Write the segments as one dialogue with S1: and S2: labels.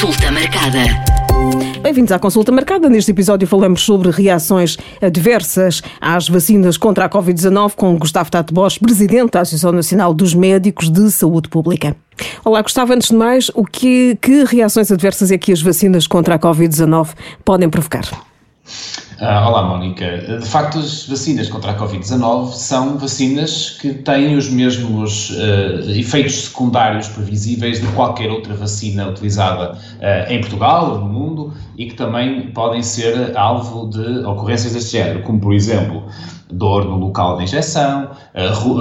S1: Consulta marcada.
S2: Bem-vindos à consulta marcada. Neste episódio falamos sobre reações adversas às vacinas contra a Covid-19 com Gustavo Tato Bosch, presidente da Associação Nacional dos Médicos de Saúde Pública. Olá, Gustavo. Antes de mais, o que, que reações adversas é que as vacinas contra a Covid-19 podem provocar?
S3: Uh, olá, Mónica. De facto, as vacinas contra a Covid-19 são vacinas que têm os mesmos uh, efeitos secundários previsíveis de qualquer outra vacina utilizada uh, em Portugal ou no mundo e que também podem ser alvo de ocorrências deste género, como, por exemplo, dor no local da injeção,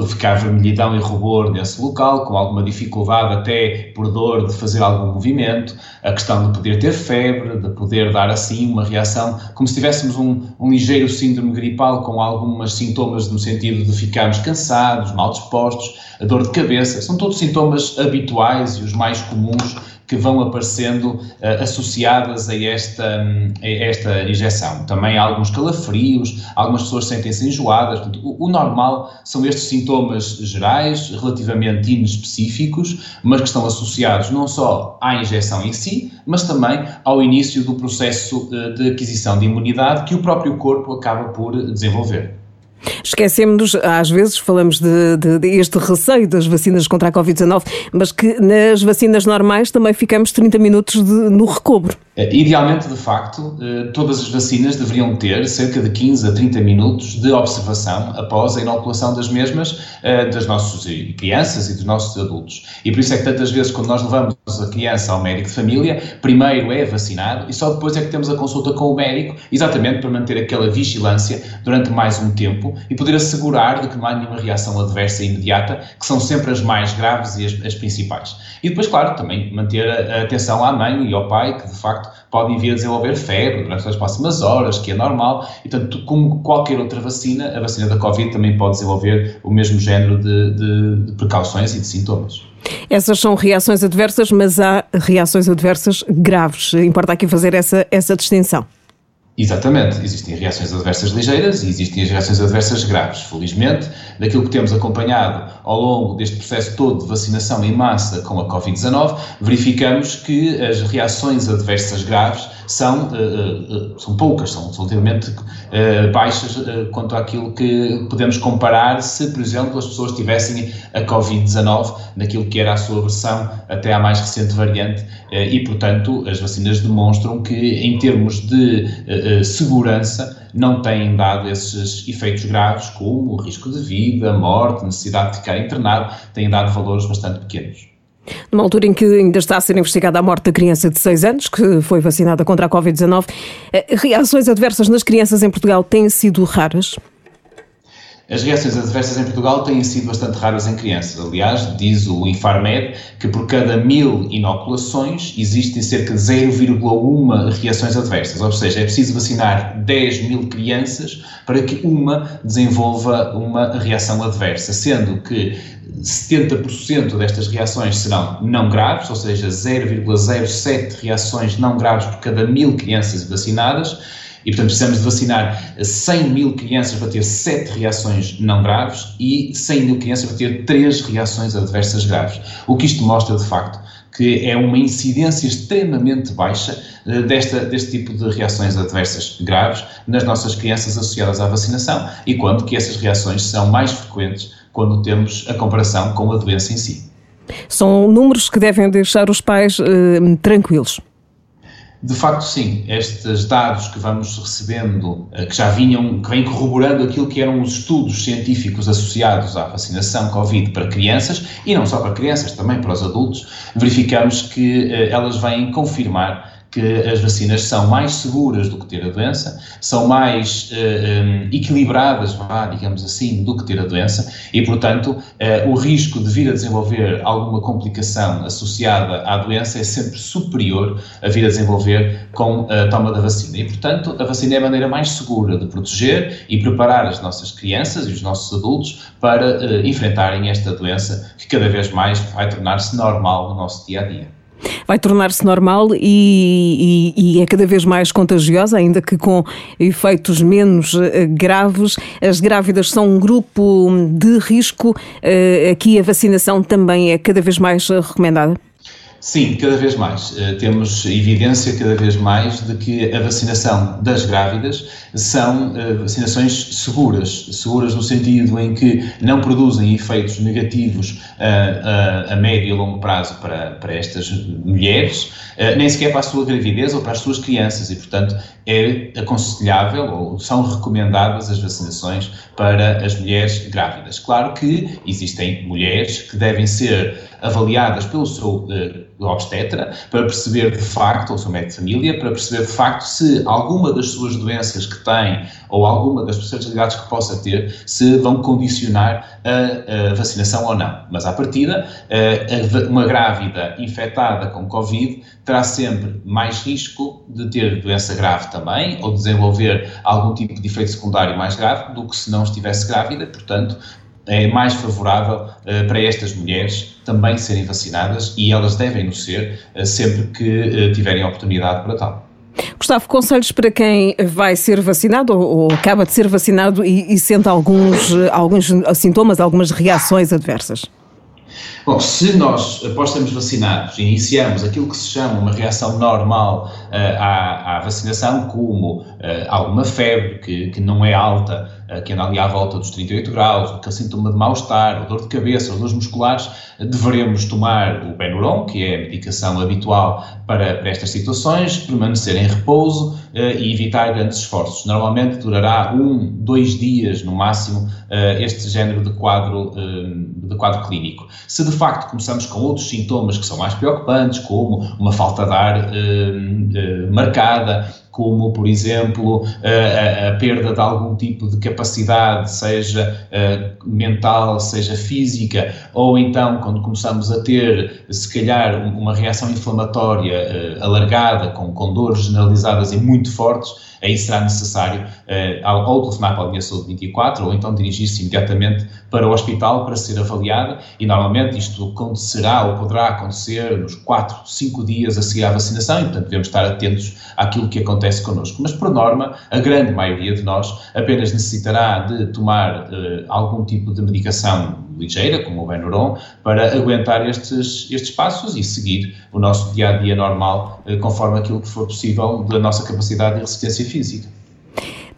S3: ficar vermelhidão e rubor nesse local, com alguma dificuldade até por dor de fazer algum movimento, a questão de poder ter febre, de poder dar assim uma reação, como se tivéssemos um, um ligeiro síndrome gripal com alguns sintomas no sentido de ficarmos cansados, mal dispostos, a dor de cabeça, são todos sintomas habituais e os mais comuns que vão aparecendo uh, associadas a esta, um, a esta injeção. Também há alguns calafrios, algumas pessoas sentem-se enjoadas. Portanto, o, o, normal são estes sintomas gerais, relativamente inespecíficos, mas que estão associados não só à injeção em si, mas também ao início do processo uh, de aquisição de imunidade que o próprio corpo acaba por desenvolver.
S2: Esquecemos, às vezes, falamos de, de, de, este receio das vacinas contra a Covid-19, mas que nas vacinas normais também ficamos 30 minutos de, no recobro.
S3: É, idealmente, de facto, eh, todas as vacinas deveriam ter cerca de 15 a 30 minutos de observação após a inoculação das mesmas eh, das nossas crianças e dos nossos adultos. E por isso é que tantas vezes, quando nós levamos a criança ao médico de família, primeiro é vacinado e só depois é que temos a consulta com o médico, exatamente para manter aquela vigilância durante mais um tempo e poder assegurar de que não há nenhuma reação adversa imediata, que são sempre as mais graves e as, as principais. E depois, claro, também manter a, a atenção à mãe e ao pai, que de facto podem vir a desenvolver febre durante as próximas horas, que é normal, e tanto como qualquer outra vacina, a vacina da Covid também pode desenvolver o mesmo género de, de, de precauções e de sintomas.
S2: Essas são reações adversas, mas há reações adversas graves. Importa aqui fazer essa, essa distinção.
S3: Exatamente, existem reações adversas ligeiras e existem as reações adversas graves. Felizmente, daquilo que temos acompanhado ao longo deste processo todo de vacinação em massa com a Covid-19, verificamos que as reações adversas graves são, uh, uh, são poucas, são relativamente baixas quanto àquilo que podemos comparar se, por exemplo, as pessoas tivessem a Covid-19 naquilo que era a sua versão até à mais recente variante e, portanto, as vacinas demonstram que, em termos de segurança, não têm dado esses efeitos graves como risco de vida, morte, necessidade de ficar internado, têm dado valores bastante pequenos.
S2: Numa altura em que ainda está a ser investigada a morte da criança de 6 anos, que foi vacinada contra a Covid-19, eh, reações adversas nas crianças em Portugal têm sido raras?
S3: As reações adversas em Portugal têm sido bastante raras em crianças. Aliás, diz o Infarmed que por cada mil inoculações existem cerca de 0,1 reações adversas. Ou seja, é preciso vacinar 10 mil crianças para que uma desenvolva uma reação adversa, sendo que 70% destas reações serão não graves, ou seja, 0,07 reações não graves por cada mil crianças vacinadas e, portanto, precisamos de vacinar 100 mil crianças para ter 7 reações não graves e 100 mil crianças para ter 3 reações adversas graves. O que isto mostra, de facto, que é uma incidência extremamente baixa uh, desta, deste tipo de reações adversas graves nas nossas crianças associadas à vacinação e quando que essas reações são mais frequentes quando temos a comparação com a doença em si.
S2: São números que devem deixar os pais uh, tranquilos.
S3: De facto, sim. Estes dados que vamos recebendo, eh, que já vinham, que vêm corroborando aquilo que eram os estudos científicos associados à vacinação Covid para crianças, e não só para crianças, também para os adultos, verificamos que eh, elas vêm confirmar que as vacinas são mais seguras do que ter a doença, são mais eh, equilibradas, vá, digamos assim, do que ter a doença e, portanto, uh, o risco de vir a desenvolver alguma complicação associada à doença é sempre superior a vir a desenvolver com a toma da vacina. E, portanto, a vacina é a maneira mais segura de proteger e preparar as nossas crianças e os nossos adultos para uh, enfrentarem esta doença que cada vez mais vai tornar-se normal no nosso dia a dia
S2: vai tornar-se normal e, e, e, é cada vez mais contagiosa, ainda que com efeitos menos eh, graves. As grávidas são um grupo de risco. Eh, aqui a vacinação também é cada vez mais recomendada?
S3: Sim, cada vez mais. Uh, temos evidência cada vez mais de que a vacinação das grávidas são uh, vacinações seguras. Seguras no sentido em que não produzem efeitos negativos uh, a médio e longo prazo para, para estas mulheres, nem sequer para a sua gravidez ou para as suas crianças. E, portanto, é aconselhável ou são recomendadas as vacinações para as mulheres grávidas. Claro que existem mulheres que devem ser avaliadas pelo seu obstetra para perceber de facto, ou seu médico de família, para perceber de facto se alguma das suas doenças que tem ou alguma das especialidades que possa ter se vão condicionar a, a vacinação ou não. Mas à partida, uh, uma grávida infectada com Covid terá sempre mais risco de ter doença grave também ou desenvolver algum tipo de efeito secundário mais grave do que se não estivesse grávida, portanto, é mais favorável uh, para estas mulheres também serem vacinadas e elas devem no ser uh, sempre que uh, tiverem oportunidade para tal.
S2: Gustavo, conselhos para quem vai ser vacinado ou, ou acaba de ser vacinado e, e sente alguns, alguns sintomas, algumas reações adversas?
S3: Bom, se nós, após sermos vacinados, iniciamos aquilo que se chama uma reação normal uh, à, à, vacinação, como uh, alguma febre que, que não é alta, uh, que anda ali à volta dos 38 graus, aquele sintoma de mal-estar, dor de cabeça, dores musculares, devemos tomar o Benuron, que é a medicação habitual para, para estas situações, permanecer em repouso e evitar grandes esforços. Normalmente durará um, dois dias no máximo este género de quadro, de quadro clínico. Se de facto começamos com outros sintomas que são mais preocupantes, como uma falta de ar marcada, como, por exemplo, a, a, perda de algum tipo de capacidade, seja uh, mental, seja física, ou então quando começamos a ter, se calhar, uma reação inflamatória uh, alargada, com, com dores generalizadas e muito fortes, aí será necessário uh, ou telefonar para a linha saúde 24 ou então dirigir-se imediatamente para o hospital para ser avaliada e normalmente isto acontecerá ou poderá acontecer nos 4, 5 dias a seguir à vacinação e portanto devemos estar atentos àquilo que acontece connosco. Mas por norma, a grande maioria de nós apenas necessitará de tomar uh, algum tipo de medicação ligeira, como o Benuron, para aguentar estes, estes passos e seguir o nosso dia a dia normal, uh, conforme aquilo que for possível da nossa capacidade de resistência física.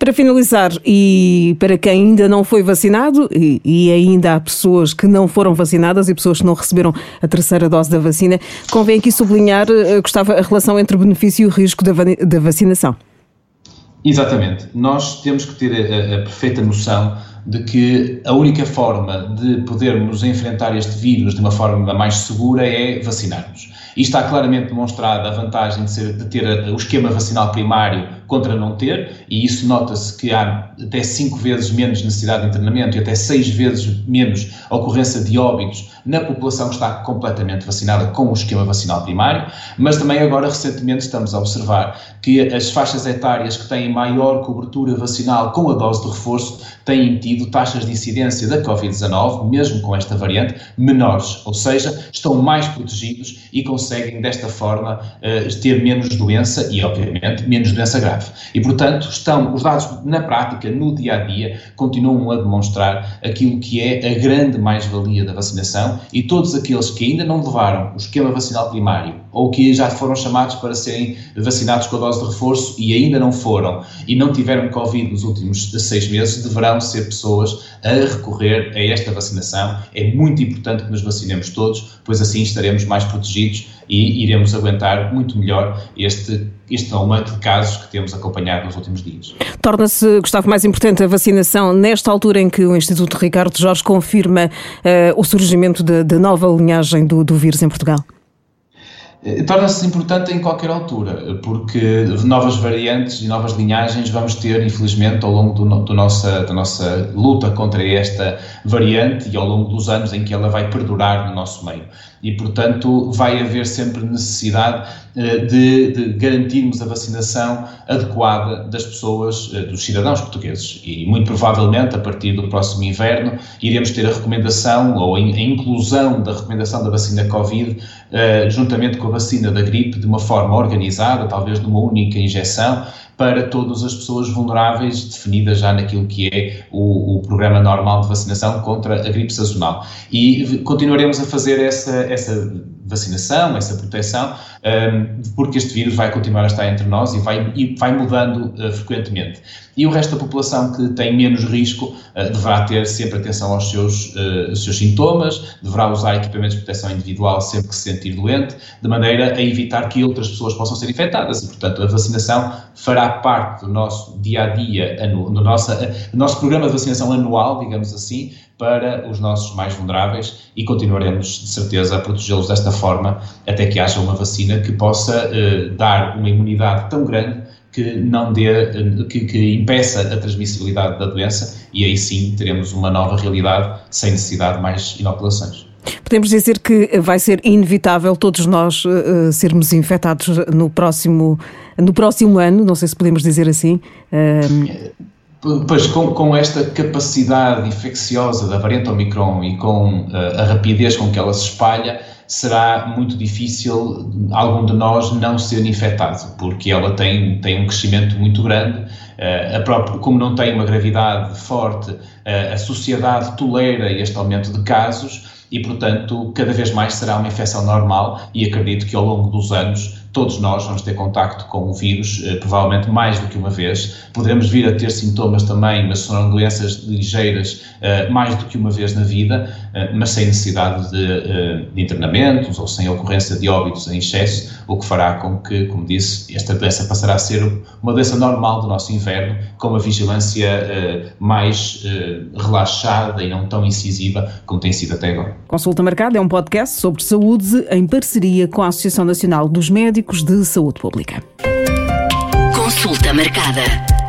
S2: Para finalizar, e para quem ainda não foi vacinado, e, e, ainda há pessoas que não foram vacinadas e pessoas que não receberam a terceira dose da vacina, convém aqui sublinhar, eh, Gustavo, a relação entre benefício e o risco da, da vacinação.
S3: Exatamente. Nós temos que ter a, a perfeita noção de que a única forma de podermos enfrentar este vírus de uma forma mais segura é vacinarmos. E está claramente demonstrada a vantagem de, ser, de ter o esquema vacinal primário contra não ter, e isso nota-se que há até 5 vezes menos necessidade de internamento e até 6 vezes menos ocorrência de óbitos na população que está completamente vacinada com o esquema vacinal primário, mas também agora recentemente estamos a observar que as faixas etárias que têm maior cobertura vacinal com a dose de reforço têm tido taxas de incidência da Covid-19, mesmo com esta variante, menores, ou seja, estão mais protegidos e conseguem desta forma eh, ter menos doença e, obviamente, menos doença grave. E, portanto, estão os dados na prática, no dia a dia, continuam a demonstrar aquilo que é a grande mais-valia da vacinação e todos aqueles que ainda não levaram o esquema vacinal primário ou que já foram chamados para serem vacinados com a dose de reforço e ainda não foram e não tiveram Covid nos últimos seis meses, deverão ser pessoas a recorrer a esta vacinação. É muito importante que nos vacinemos todos, pois assim estaremos mais protegidos e iremos aguentar muito melhor este, este aumento de casos que temos acompanhado nos últimos dias.
S2: Torna-se, Gustavo, mais importante a vacinação nesta altura em que o Instituto Ricardo Jorge confirma uh, o surgimento da nova linhagem do, do vírus em Portugal?
S3: Eh, torna-se importante em qualquer altura, porque novas variantes e novas linhagens vamos ter, infelizmente, ao longo do, do nossa, da nossa luta contra esta variante e ao longo dos anos em que ela vai perdurar no nosso meio e, portanto, vai haver sempre necessidade de, de, garantirmos a vacinação adequada das pessoas, eh, dos cidadãos portugueses. E, muito provavelmente, a partir do próximo inverno, iremos ter a recomendação ou a inclusão da recomendação da vacina Covid, eh, juntamente com a vacina da gripe, de uma forma organizada, talvez numa única injeção, para todas as pessoas vulneráveis, definidas já naquilo que é o, o programa normal de vacinação contra a gripe sazonal. E continuaremos a fazer essa, essa vacinação, essa proteção, um, porque este vírus vai continuar a estar entre nós e vai, e vai mudando uh, frequentemente. E o resto da população que tem menos risco uh, deverá ter sempre atenção aos seus, uh, seus sintomas, deverá usar equipamentos de proteção individual sempre que se sentir doente, de maneira a evitar que outras pessoas possam ser infectadas. E, portanto, a vacinação fará parte do nosso dia a dia, do nosso, do nosso programa de vacinação anual, digamos assim, para os nossos mais vulneráveis e continuaremos, de certeza, a protegê-los desta forma até que haja uma vacina que possa uh, dar uma imunidade tão grande que não dê, que, que, impeça a transmissibilidade da doença e aí sim teremos uma nova realidade sem necessidade de mais inoculações.
S2: Podemos dizer que vai ser inevitável todos nós uh, sermos infectados no próximo, no próximo ano, não sei se podemos dizer assim. Uh...
S3: Pois, com, com, esta capacidade infecciosa da variante Omicron e com uh, a rapidez com que ela se espalha, será muito difícil algum de nós não ser infectado, porque ela tem, tem um crescimento muito grande. Uh, própria, como não tem uma gravidade forte, a sociedade tolera este aumento de casos e, portanto, cada vez mais será uma infecção normal e acredito que ao longo dos anos todos nós vamos ter contacto com o vírus, eh, provavelmente mais do que uma vez. Poderemos vir a ter sintomas também, mas serão doenças ligeiras eh, mais do que uma vez na vida, eh, mas sem necessidade de, de internamentos ou sem ocorrência de óbitos em excesso, o que fará com que, como disse, esta doença passará a ser uma doença normal do nosso inverno, com uma vigilância mais relaxada e não tão incisiva como tem sido até agora.
S2: Consulta Marcada é um podcast sobre saúde em parceria com a Associação Nacional dos Médicos de Saúde Pública. Consulta marcada.